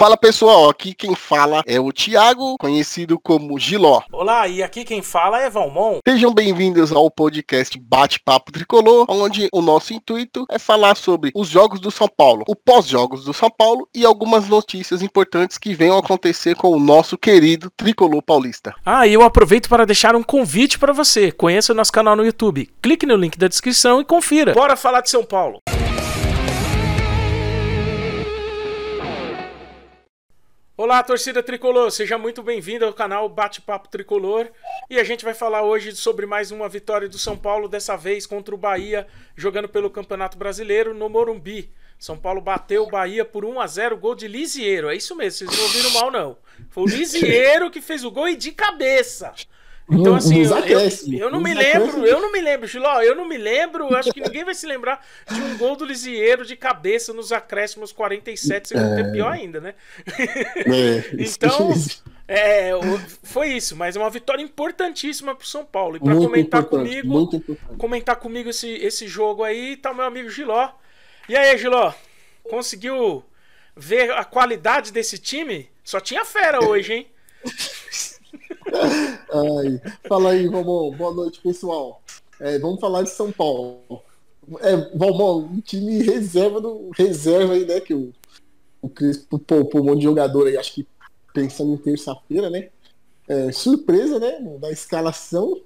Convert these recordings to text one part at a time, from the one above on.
Fala pessoal, aqui quem fala é o Thiago, conhecido como Giló. Olá, e aqui quem fala é Valmon. Sejam bem-vindos ao podcast Bate-Papo Tricolor, onde o nosso intuito é falar sobre os jogos do São Paulo, o pós-jogos do São Paulo e algumas notícias importantes que venham acontecer com o nosso querido Tricolor Paulista. Ah, e eu aproveito para deixar um convite para você. Conheça o nosso canal no YouTube. Clique no link da descrição e confira. Bora falar de São Paulo. Olá, torcida tricolor, seja muito bem-vindo ao canal Bate-Papo Tricolor. E a gente vai falar hoje sobre mais uma vitória do São Paulo, dessa vez contra o Bahia, jogando pelo Campeonato Brasileiro no Morumbi. São Paulo bateu o Bahia por 1 a 0 gol de Lisieiro. É isso mesmo, vocês não ouviram mal, não. Foi o Lisieiro que fez o gol e de cabeça. Então, assim, eu, eu, eu, não me lembro, eu não me lembro, Giló, eu não me lembro, acho que ninguém vai se lembrar de um gol do Lisieiro de cabeça nos acréscimos 47, segundo é... tempo, pior ainda, né? É, então, é, foi isso, mas é uma vitória importantíssima pro São Paulo. E para comentar comigo, comentar comigo esse, esse jogo aí, tá o meu amigo Giló. E aí, Giló, conseguiu ver a qualidade desse time? Só tinha fera hoje, hein? Ai, fala aí, Romão. Boa noite, pessoal. É, vamos falar de São Paulo. É, Valmão, um time reserva do reserva aí, né? Que o, o Crespo poupou um monte de jogador aí, acho que pensando em terça-feira, né? É, surpresa, né? Da escalação.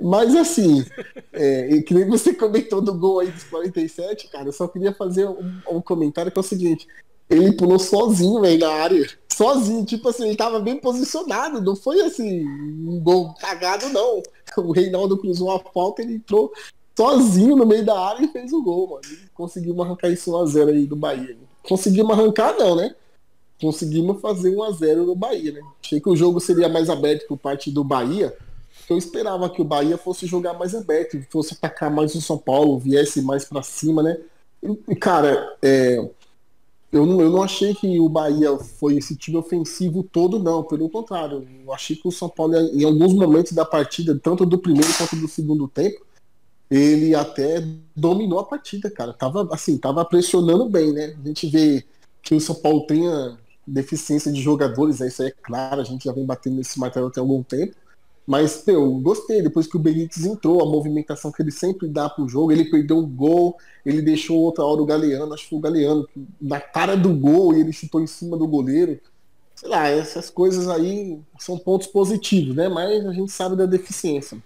Mas assim, é, que nem você comentou do gol aí dos 47, cara, eu só queria fazer um, um comentário que é o seguinte: ele pulou sozinho, velho, na área. Sozinho, tipo assim, ele tava bem posicionado, não foi assim, um gol cagado, não. O Reinaldo cruzou a falta, ele entrou sozinho no meio da área e fez o gol, mano. Conseguimos arrancar isso 1x0 aí do Bahia. Conseguimos arrancar, não, né? Conseguimos fazer 1x0 no Bahia, né? Achei que o jogo seria mais aberto por parte do Bahia. Eu esperava que o Bahia fosse jogar mais aberto, fosse atacar mais o São Paulo, viesse mais para cima, né? E, cara, é, eu não, eu não achei que o Bahia foi esse time ofensivo todo, não. Pelo contrário, eu achei que o São Paulo, em alguns momentos da partida, tanto do primeiro quanto do segundo tempo, ele até dominou a partida, cara. Tava assim, tava pressionando bem, né? A gente vê que o São Paulo tem deficiência de jogadores, isso aí é claro, a gente já vem batendo nesse material até algum tempo. Mas, eu gostei. Depois que o Benítez entrou, a movimentação que ele sempre dá pro jogo, ele perdeu um gol, ele deixou outra hora o Galeano, acho que foi o Galeano, na cara do gol e ele chutou em cima do goleiro. Sei lá, essas coisas aí são pontos positivos, né? Mas a gente sabe da deficiência.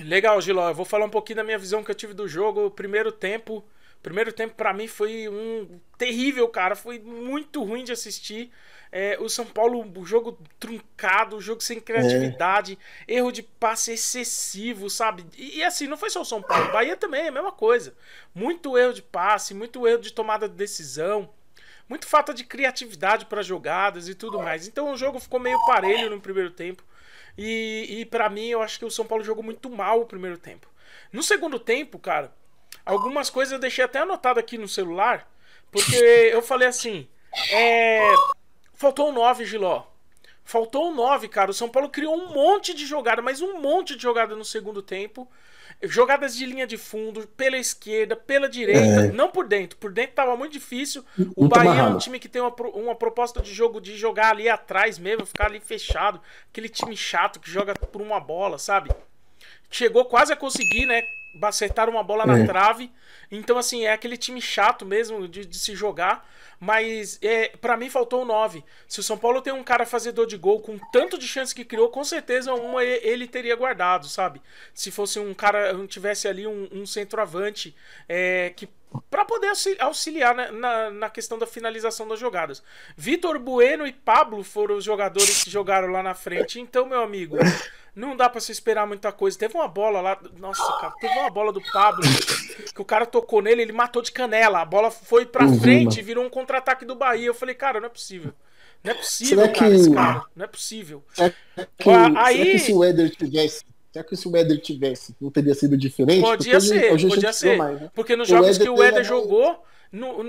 Legal, Giló. Eu vou falar um pouquinho da minha visão que eu tive do jogo. O primeiro tempo. Primeiro tempo para mim foi um terrível, cara. Foi muito ruim de assistir. É, o São Paulo, o jogo truncado, o jogo sem criatividade, é. erro de passe excessivo, sabe? E, e, assim, não foi só o São Paulo, Bahia também é a mesma coisa. Muito erro de passe, muito erro de tomada de decisão, muito falta de criatividade para jogadas e tudo mais. Então o jogo ficou meio parelho no primeiro tempo. E, e para mim, eu acho que o São Paulo jogou muito mal o primeiro tempo. No segundo tempo, cara, algumas coisas eu deixei até anotado aqui no celular, porque eu falei assim. É, Faltou um 9, Giló. Faltou um 9, cara. O São Paulo criou um monte de jogada, mas um monte de jogada no segundo tempo. Jogadas de linha de fundo, pela esquerda, pela direita, é. não por dentro. Por dentro tava muito difícil. O muito Bahia é um time que tem uma, uma proposta de jogo de jogar ali atrás mesmo, ficar ali fechado. Aquele time chato que joga por uma bola, sabe? Chegou quase a conseguir, né? Acertar uma bola é. na trave. Então, assim, é aquele time chato mesmo de, de se jogar. Mas é, para mim faltou um 9. Se o São Paulo tem um cara fazedor de gol com tanto de chance que criou, com certeza uma ele teria guardado, sabe? Se fosse um cara, tivesse ali um, um centroavante é, que para poder auxiliar na, na, na, questão da finalização das jogadas. Vitor Bueno e Pablo foram os jogadores que jogaram lá na frente. Então, meu amigo, não dá para se esperar muita coisa. Teve uma bola lá, nossa, cara, teve uma bola do Pablo que o cara tocou nele, ele matou de canela. A bola foi para uhum, frente, virou um contra-ataque do Bahia. Eu falei, cara, não é possível. Não é possível, será cara, que... cara. Não é possível. Será que, Aí... será que se o Éder tivesse Será que se o Éder tivesse, não teria sido diferente? Podia ser, hoje, podia ser. Mais, né? Porque nos jogos que o Éder jogou,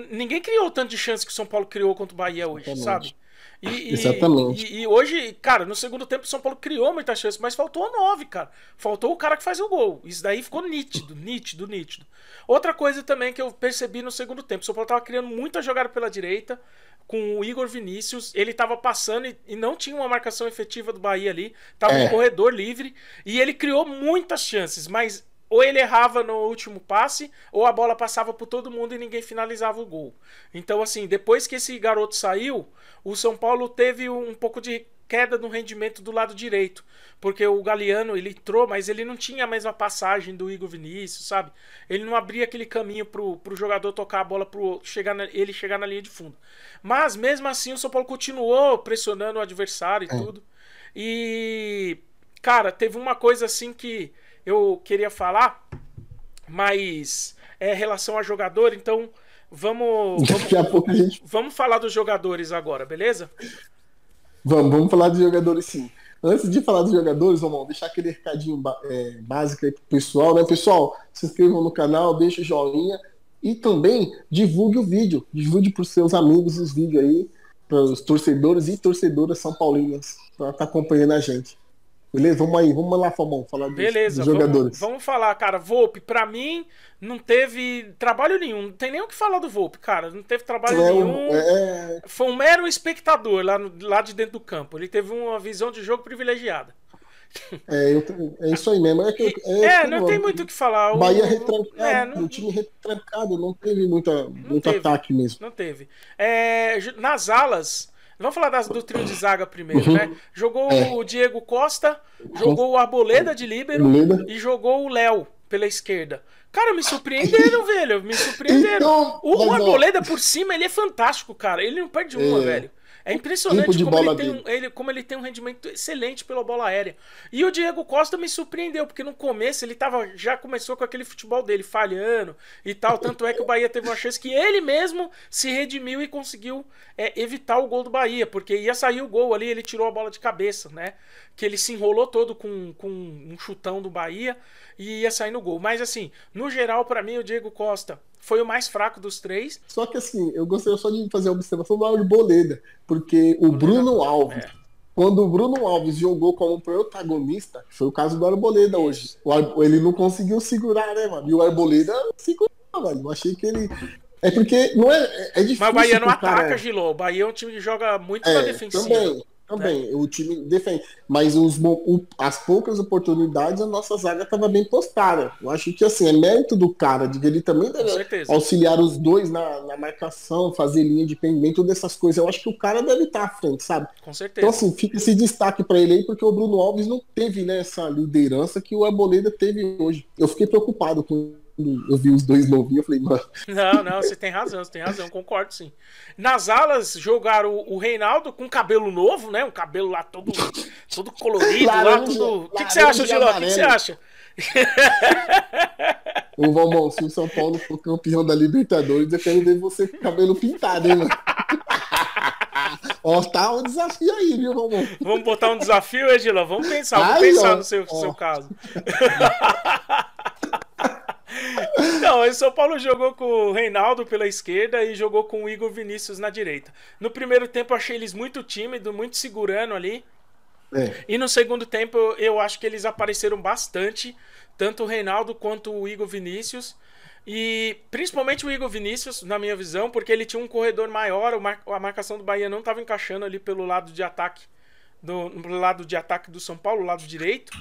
ninguém criou tanto de chance que o São Paulo criou contra o Bahia hoje, Exatamente. sabe? E, Exatamente. E, e, hoje, cara, no segundo tempo o São Paulo criou muita chance, mas faltou nove, cara. Faltou o cara que faz o gol. Isso daí ficou nítido, nítido, nítido. Outra coisa também que eu percebi no segundo tempo, o São Paulo tava criando muita jogada pela direita com o Igor Vinícius. Ele tava passando e, e não tinha uma marcação efetiva do Bahia ali. Tava é. um corredor livre e ele criou muitas chances, mas ou ele errava no último passe, ou a bola passava por todo mundo e ninguém finalizava o gol. Então, assim, depois que esse garoto saiu, o São Paulo teve um pouco de queda no rendimento do lado direito, porque o Galeano ele entrou, mas ele não tinha a mesma passagem do Igor Vinícius, sabe? Ele não abria aquele caminho pro, pro jogador tocar a bola pro chegar na, ele chegar na linha de fundo. Mas mesmo assim o São Paulo continuou pressionando o adversário e é. tudo. E cara, teve uma coisa assim que eu queria falar, mas é relação a jogador, então vamos. Daqui vamos, a pouco a gente. Vamos falar dos jogadores agora, beleza? Vamos, vamos falar dos jogadores sim. Antes de falar dos jogadores, vamos deixar aquele recadinho é, básico aí pro pessoal, né? Pessoal, se inscrevam no canal, deixa o joinha e também divulgue o vídeo. Divulgue para os seus amigos os vídeos aí, para os torcedores e torcedoras são paulinas, para estar tá acompanhando a gente. Beleza? Vamos aí, vamos lá, Famão, falar dos, Beleza, dos jogadores. Vamos, vamos falar, cara. Volpe, pra mim, não teve trabalho nenhum. Não tem nem o que falar do Volpe, cara. Não teve trabalho é, nenhum. É... Foi um mero espectador lá, no, lá de dentro do campo. Ele teve uma visão de jogo privilegiada. É, eu, é isso aí mesmo. É, que, é, é não tem muito o que falar. O, Bahia retrancado, é, não, o time retrancado, não teve muita, muito teve, ataque mesmo. Não teve. É, nas alas, Vamos falar das, do trio de zaga primeiro, uhum. né? Jogou é. o Diego Costa, jogou o Arboleda de líbero e jogou o Léo pela esquerda. Cara, me surpreenderam, velho. Me surpreenderam. Então, o, o Arboleda por cima, ele é fantástico, cara. Ele não perde uma, é. velho. É impressionante como ele, tem um, ele, como ele tem um rendimento excelente pela bola aérea. E o Diego Costa me surpreendeu, porque no começo ele tava, já começou com aquele futebol dele falhando e tal. Tanto é que o Bahia teve uma chance que ele mesmo se redimiu e conseguiu é, evitar o gol do Bahia, porque ia sair o gol ali, ele tirou a bola de cabeça, né? Que ele se enrolou todo com, com um chutão do Bahia e ia sair no gol. Mas assim, no geral, para mim, o Diego Costa foi o mais fraco dos três. Só que assim, eu gostaria só de fazer a observação do Arboleda, porque o Bruno Alves, é. quando o Bruno Alves jogou como protagonista, foi o caso do Arboleda hoje. Ar... Ele não conseguiu segurar, né, mano? E o Arboleda segurou, velho. Eu achei que ele. É porque não é, é difícil. Mas o Bahia não ataca, cara... Gilô. O Bahia é um time que joga muito é, na defensiva. Também. Também, né? o time defende. Mas os, o, as poucas oportunidades, a nossa zaga estava bem postada. Eu acho que assim, é mérito do cara, de que ele também deve auxiliar os dois na, na marcação, fazer linha de pendimento, dessas coisas. Eu acho que o cara deve estar à frente, sabe? Com certeza. Então, assim, fica esse destaque para ele aí, porque o Bruno Alves não teve né, essa liderança que o Arboleda teve hoje. Eu fiquei preocupado com eu vi os dois novinhos, eu falei, mano. Não, não, você tem razão, você tem razão, concordo sim. Nas alas jogaram o, Reinaldo com cabelo novo, né? Um cabelo lá todo, todo colorido, laranja, lá tudo. O que, que você acha, Giló? O que, que você acha? Ô Valmão, se o São Paulo for campeão da Libertadores, eu quero ver você com cabelo pintado, hein, mano? Ó, tá um desafio aí, viu, Valmão? Vamos botar um desafio, Edila? Vamos pensar, vamos Ai, pensar ó, no seu, seu caso. Não, o São Paulo jogou com o Reinaldo pela esquerda e jogou com o Igor Vinícius na direita. No primeiro tempo eu achei eles muito tímidos, muito segurando ali. É. E no segundo tempo eu acho que eles apareceram bastante, tanto o Reinaldo quanto o Igor Vinícius. E principalmente o Igor Vinícius, na minha visão, porque ele tinha um corredor maior, a marcação do Bahia não estava encaixando ali pelo lado de ataque do lado de ataque do São Paulo, lado direito.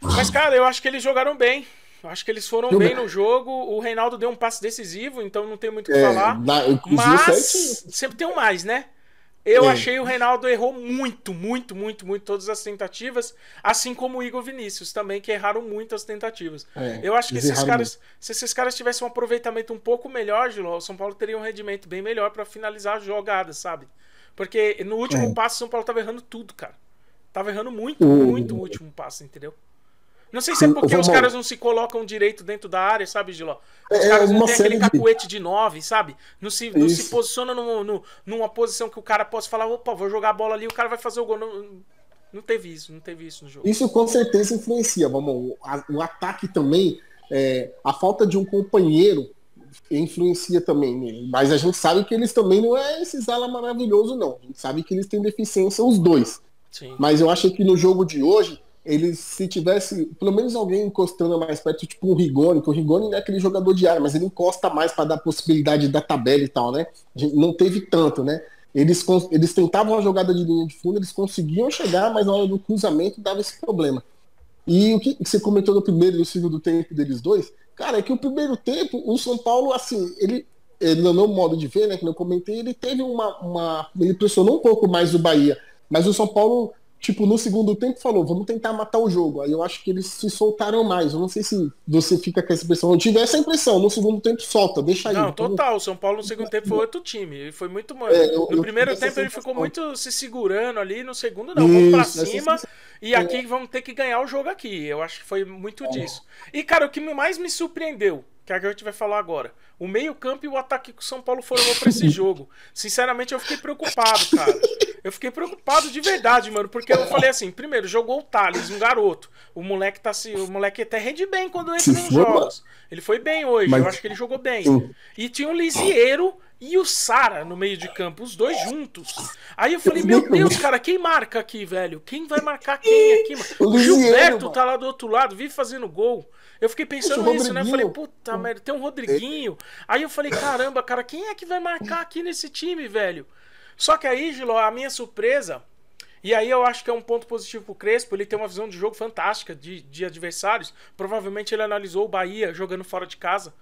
Mas cara, eu acho que eles jogaram bem. Acho que eles foram eu... bem no jogo. O Reinaldo deu um passe decisivo, então não tem muito o que é, falar. Na, mas sempre tem um mais, né? Eu é. achei o Reinaldo errou muito, muito, muito, muito todas as tentativas, assim como o Igor Vinícius também, que erraram muito as tentativas. É, eu acho que esses caras, muito. se esses caras tivessem um aproveitamento um pouco melhor, Giló, o São Paulo teria um rendimento bem melhor para finalizar as jogadas, sabe? Porque no último é. passo o São Paulo tava errando tudo, cara. Tava errando muito, muito o último passo, entendeu? Não sei se é porque os caras não se colocam direito dentro da área, sabe, Giló? Os é, caras não têm aquele cacuete de 9, sabe? Não se, não se posiciona no, no, numa posição que o cara possa falar, opa, vou jogar a bola ali, o cara vai fazer o gol. Não, não teve isso, não teve isso no jogo. Isso com certeza influencia, vamos. O, ataque também, é, a falta de um companheiro influencia também nele. Mas a gente sabe que eles também não é esses ala maravilhoso, não. A gente sabe que eles têm deficiência, os dois. Sim. Mas eu acho que no jogo de hoje, eles, se tivesse pelo menos alguém encostando mais perto, tipo um Rigoni, que o Rigoni não é aquele jogador de área, mas ele encosta mais para dar possibilidade da tabela e tal, né? Não teve tanto, né? Eles, eles tentavam a jogada de linha de fundo, eles conseguiam chegar, mas na hora do cruzamento dava esse problema. E o que você comentou no primeiro e no segundo tempo deles dois, cara, é que o primeiro tempo, o São Paulo, assim, ele, ele no meu modo de ver, né, que eu comentei, ele teve uma, uma. Ele pressionou um pouco mais o Bahia. Mas o São Paulo tipo, no segundo tempo falou, vamos tentar matar o jogo. Aí eu acho que eles se soltaram mais. Eu não sei se você fica com essa impressão. Eu tive essa impressão, no segundo tempo solta, deixa aí. Não, total. O São Paulo no segundo tempo foi outro time. Ele foi muito. É, eu, no eu primeiro tempo ele ficou muito se segurando ali, no segundo não. Vamos pra cima. E aqui é. vamos ter que ganhar o jogo aqui. Eu acho que foi muito é. disso. E, cara, o que mais me surpreendeu que é que a gente vai falar agora. O meio-campo e o ataque que o São Paulo foram para esse jogo. Sinceramente, eu fiquei preocupado, cara. Eu fiquei preocupado de verdade, mano, porque eu falei assim, primeiro, jogou o Thales, um garoto. O moleque tá se, o moleque até rende bem quando entra nos jogos. Ele foi bem hoje, Mas... eu acho que ele jogou bem. E tinha o Lisieiro e o Sara no meio de campo, os dois juntos. Aí eu falei, meu Deus, cara, quem marca aqui, velho? Quem vai marcar quem aqui, mano? O Gilberto tá lá do outro lado, vive fazendo gol. Eu fiquei pensando Poxa, nisso, né? Eu falei, puta merda, tem um Rodriguinho. Aí eu falei, caramba, cara, quem é que vai marcar aqui nesse time, velho? Só que aí, Giló, a minha surpresa. E aí eu acho que é um ponto positivo pro Crespo, ele tem uma visão de jogo fantástica de, de adversários. Provavelmente ele analisou o Bahia jogando fora de casa.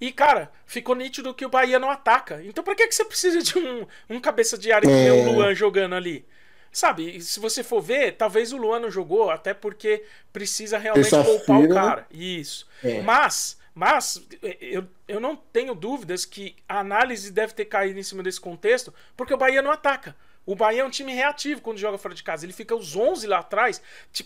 E, cara, ficou nítido que o Bahia não ataca. Então pra que, que você precisa de um, um cabeça de área que é... o Luan jogando ali? Sabe, se você for ver, talvez o Luan não jogou, até porque precisa realmente poupar o cara. Isso. É. Mas, mas eu, eu não tenho dúvidas que a análise deve ter caído em cima desse contexto, porque o Bahia não ataca. O Bahia é um time reativo quando joga fora de casa. Ele fica os 11 lá atrás.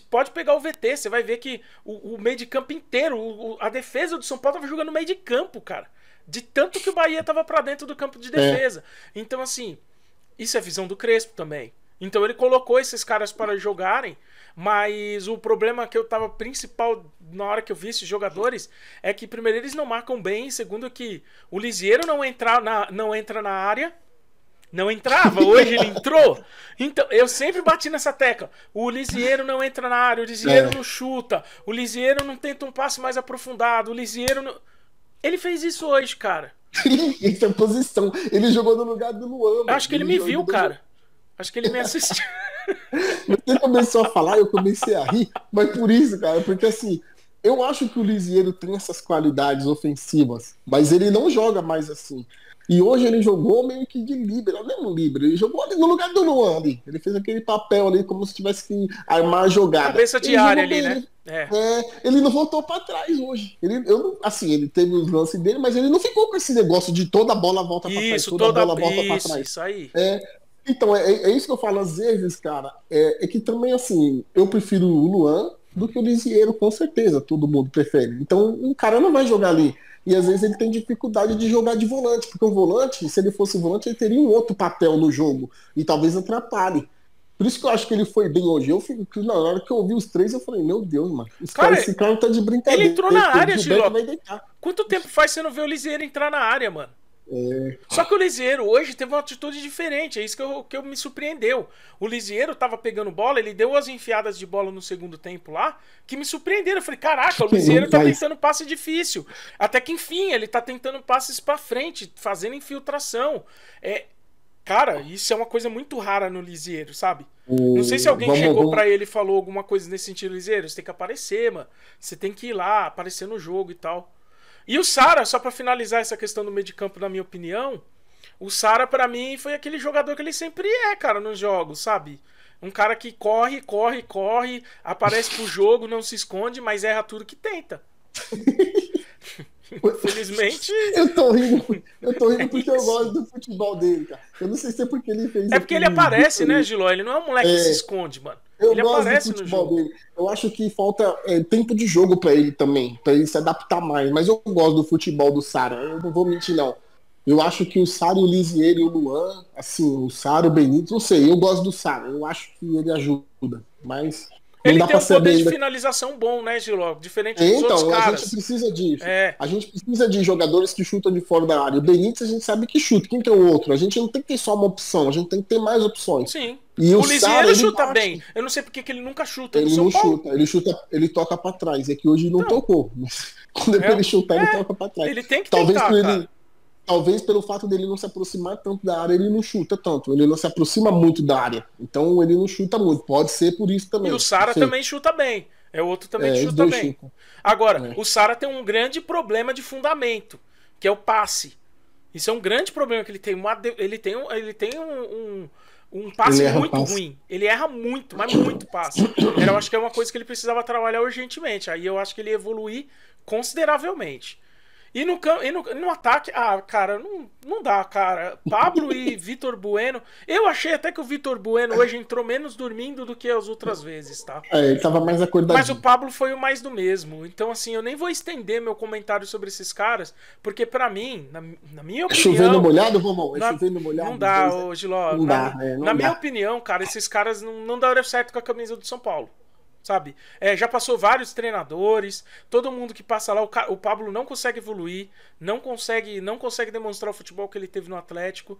Pode pegar o VT, você vai ver que o, o meio de campo inteiro, o, a defesa do São Paulo tava jogando no meio de campo, cara. De tanto que o Bahia tava para dentro do campo de é. defesa. É. Então, assim, isso é visão do Crespo também. Então ele colocou esses caras para jogarem, mas o problema que eu tava principal na hora que eu vi esses jogadores é que primeiro eles não marcam bem, segundo que o Lisieiro não entra na, não entra na área, não entrava, hoje ele entrou. Então, eu sempre bati nessa tecla. O Lisieiro não entra na área, o Lisieiro é. não chuta, o Lisieiro não tenta um passe mais aprofundado, o Lisieiro não... Ele fez isso hoje, cara. Essa é posição. Ele jogou no lugar do Luan. Acho que ele, ele me viu, cara. Acho que ele me assistiu. Você começou a falar, eu comecei a rir, mas por isso, cara, porque assim, eu acho que o Lisieiro tem essas qualidades ofensivas, mas ele não joga mais assim. E hoje ele jogou meio que de líbero, não é um líbero, ele jogou ali no lugar do Luan ali. Ele fez aquele papel ali como se tivesse que armar a jogada. Cabeça de área ali, né? É. é. ele não voltou para trás hoje. Ele, eu, assim, ele teve os lances dele, mas ele não ficou com esse negócio de toda a bola volta para trás, toda, toda a bola volta para trás. Isso aí. É, então, é, é, isso que eu falo às vezes, cara. É, é, que também, assim, eu prefiro o Luan do que o Lisieiro, com certeza. Todo mundo prefere. Então, o cara não vai jogar ali. E às vezes ele tem dificuldade de jogar de volante, porque o volante, se ele fosse volante, ele teria um outro papel no jogo. E talvez atrapalhe. Por isso que eu acho que ele foi bem hoje. Eu fico, na hora que eu ouvi os três, eu falei, meu Deus, mano. Cara, cara, esse cara tá de brincadeira. Ele entrou na área, Giló. Quanto tempo faz você não ver o Lisieiro entrar na área, mano? É... Só que o Lisieiro hoje teve uma atitude diferente, é isso que, eu, que eu me surpreendeu. O Lisieiro tava pegando bola, ele deu as enfiadas de bola no segundo tempo lá, que me surpreenderam. Eu falei, caraca, o Lisieiro tá tentando passe difícil. Até que enfim, ele tá tentando passes para frente, fazendo infiltração. É, cara, isso é uma coisa muito rara no Lisieiro, sabe? Não sei se alguém vamos, chegou vamos... para ele e falou alguma coisa nesse sentido, Lisieiro, você tem que aparecer, mano. Você tem que ir lá, aparecer no jogo e tal. E o Sara, só para finalizar essa questão do meio de campo, na minha opinião, o Sara para mim foi aquele jogador que ele sempre é, cara, nos jogos, sabe? Um cara que corre, corre, corre, aparece pro jogo, não se esconde, mas erra tudo que tenta. Infelizmente. Eu tô rindo, eu tô rindo porque eu gosto do futebol dele, cara. Eu não sei se é porque ele fez. É porque ele aparece, né, Giló? Ele não é um moleque é... que se esconde, mano. Eu ele gosto aparece do futebol no jogo. dele. Eu acho que falta é, tempo de jogo para ele também, para ele se adaptar mais. Mas eu gosto do futebol do Sara. Eu não vou mentir, não. Eu acho que o Sara, o Lisieiro e o Luan, assim, o Sara, o Benito, não sei. Eu gosto do Sara. Eu acho que ele ajuda. Mas Ele tem um poder de finalização bom, né, Giló? Diferente dos então, outros caras. Então, a gente precisa disso. É. A gente precisa de jogadores que chutam de fora da área. O Benítez a gente sabe que chuta. Quem que é o outro? A gente não tem que ter só uma opção, a gente tem que ter mais opções. Sim. E o, o Lisieiro chuta bate. bem. Eu não sei porque que ele nunca chuta. Ele não Paulo. chuta, ele chuta, ele toca para trás. É que hoje não, não. tocou. Quando é, ele chutar, é. ele toca para trás. Ele tem que Talvez tentar, ele, talvez pelo fato dele não se aproximar tanto da área, ele não chuta tanto. Ele não se aproxima muito da área. Então ele não chuta muito. Pode ser por isso também. E o Sara também chuta bem. É outro também é, que chuta bem. Chutam. Agora, é. o Sara tem um grande problema de fundamento, que é o passe. Isso é um grande problema que ele tem. Uma, ele tem, um, ele tem um, um, um passe muito passe. ruim. Ele erra muito, mas muito passe. Eu acho que é uma coisa que ele precisava trabalhar urgentemente. Aí eu acho que ele evoluir consideravelmente. E no, e no, no ataque, ah, cara, não, não dá, cara. Pablo e Vitor Bueno. Eu achei até que o Vitor Bueno hoje entrou menos dormindo do que as outras vezes, tá? É, ele tava mais acordado. Mas o Pablo foi o mais do mesmo. Então, assim, eu nem vou estender meu comentário sobre esses caras, porque para mim, na, na, minha opinião. É chovendo molhado, Romão? É na, chovendo molhado? Não dá, ô, Giló. Não na, dá, é, não na dá. minha opinião, cara, esses caras não, não daram certo com a camisa do São Paulo sabe? É, já passou vários treinadores, todo mundo que passa lá, o, o, Pablo não consegue evoluir, não consegue, não consegue demonstrar o futebol que ele teve no Atlético.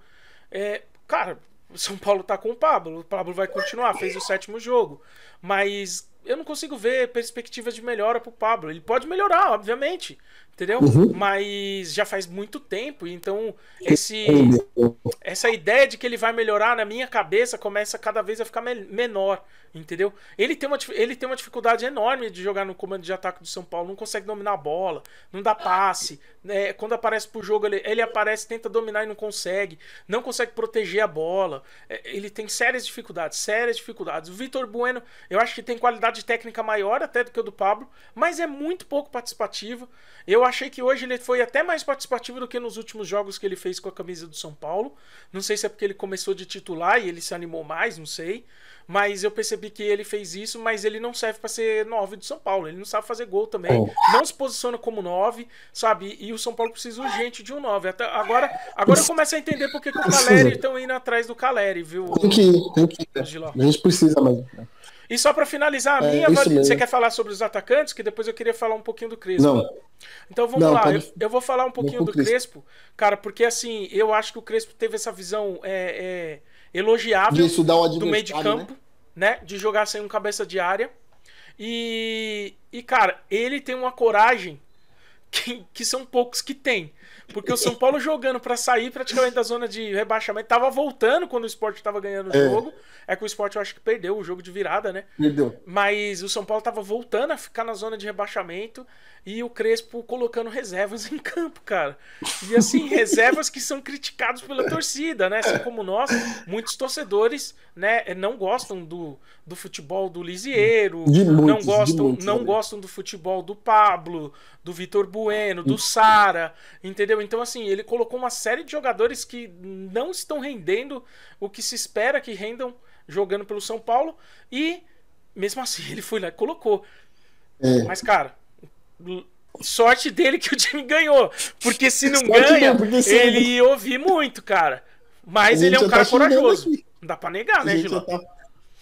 É, cara, o São Paulo tá com o Pablo, o Pablo vai continuar, fez o sétimo jogo, mas eu não consigo ver perspectivas de melhora pro Pablo. Ele pode melhorar, obviamente, entendeu? Uhum. Mas já faz muito tempo, então esse essa ideia de que ele vai melhorar na minha cabeça começa cada vez a ficar menor, entendeu? Ele tem uma ele tem uma dificuldade enorme de jogar no comando de ataque do São Paulo, não consegue dominar a bola, não dá passe, né? quando aparece pro jogo ele, ele aparece, tenta dominar e não consegue, não consegue proteger a bola. É, ele tem sérias dificuldades, sérias dificuldades. O Vitor Bueno, eu acho que tem qualidade técnica maior até do que o do Pablo, mas é muito pouco participativo. Eu achei que hoje ele foi até mais participativo do que nos últimos jogos que ele fez com a camisa do São Paulo. Não sei se é porque ele começou de titular e ele se animou mais, não sei. Mas eu percebi que ele fez isso, mas ele não serve para ser 9 do São Paulo. Ele não sabe fazer gol também. Oh. Não se posiciona como 9, sabe? E o São Paulo precisa urgente de um 9. Até agora, agora eu começo a entender porque que o Caleri estão indo atrás do Caleri, viu? Tem que ir, tem que ir. A gente precisa mesmo. E só para finalizar a é, minha, você quer falar sobre os atacantes? Que depois eu queria falar um pouquinho do Crespo. Não. Então vamos não, lá, pode... eu, eu, vou falar um pouquinho do Crespo. Crespo, cara, porque assim, eu acho que o Crespo teve essa visão é, é, elogiável do meio de campo, né? né? De jogar sem um cabeça de área. E, e cara, ele tem uma coragem que, que são poucos que tem. Porque o São Paulo jogando para sair praticamente da zona de rebaixamento, tava voltando quando o Sport tava ganhando o é. jogo. É que o Sport eu acho que perdeu o jogo de virada, né? Perdeu. Mas o São Paulo tava voltando a ficar na zona de rebaixamento e o Crespo colocando reservas em campo, cara. E assim, reservas que são criticados pela torcida, né? Assim como nós, muitos torcedores, né, não gostam do, do futebol do Lisieiro, não gostam, muitos, não gostam do futebol do Pablo, do Vitor Bueno, do Sara, entendeu? Então assim, ele colocou uma série de jogadores que não estão rendendo o que se espera que rendam jogando pelo São Paulo e mesmo assim ele foi lá e colocou. É. Mas cara, sorte dele que o time ganhou. Porque se não sorte ganha, ele ia ouvir muito, cara. Mas ele é um cara tá corajoso. Não dá pra negar, né, Giló? Tá,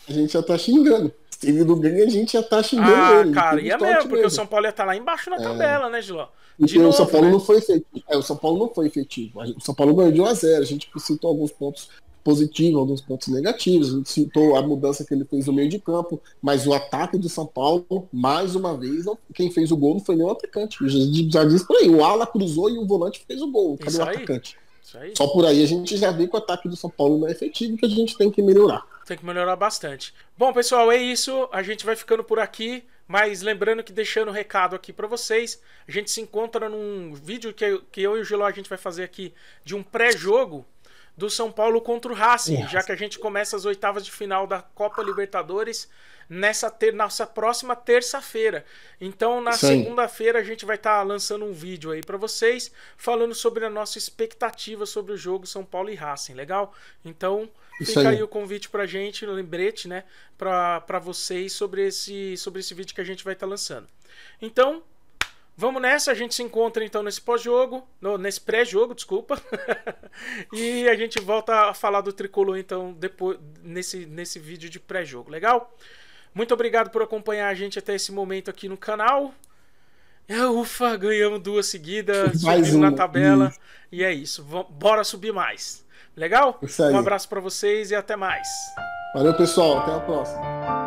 a gente já tá xingando. Se ele não ganha, a gente já tá xingando ah, ele. cara, ia mesmo, porque mesmo. o São Paulo ia estar tá lá embaixo na é. tabela, né, Giló? De novo, o São Paulo né? não foi efetivo. É, o São Paulo não foi efetivo. O São Paulo ganhou de 1 a 0 A gente citou alguns pontos positivo, alguns pontos negativos. Citou a mudança que ele fez no meio de campo, mas o ataque do São Paulo, mais uma vez, quem fez o gol não foi nem o atacante. Já disse por aí, o Ala cruzou e o volante fez o gol. Cadê o atacante? Só por aí a gente já vê que o ataque do São Paulo não é efetivo que a gente tem que melhorar. Tem que melhorar bastante. Bom, pessoal, é isso. A gente vai ficando por aqui. Mas lembrando que deixando o um recado aqui para vocês, a gente se encontra num vídeo que, que eu e o Giló a gente vai fazer aqui de um pré-jogo do São Paulo contra o Racing, já que a gente começa as oitavas de final da Copa Libertadores nessa ter, nossa próxima terça-feira. Então, na segunda-feira a gente vai estar tá lançando um vídeo aí para vocês falando sobre a nossa expectativa sobre o jogo São Paulo e Racing, legal? Então, Isso fica aí. aí o convite pra gente, lembrete, né, para vocês sobre esse sobre esse vídeo que a gente vai estar tá lançando. Então, Vamos nessa, a gente se encontra então nesse pós-jogo, nesse pré-jogo, desculpa. e a gente volta a falar do tricolor então depois nesse nesse vídeo de pré-jogo, legal? Muito obrigado por acompanhar a gente até esse momento aqui no canal. É, ufa, ganhamos duas seguidas, Mais subimos na tabela. isso. E é isso. Bora subir mais. Legal? Um abraço pra vocês e até mais. Valeu, pessoal. Até a próxima.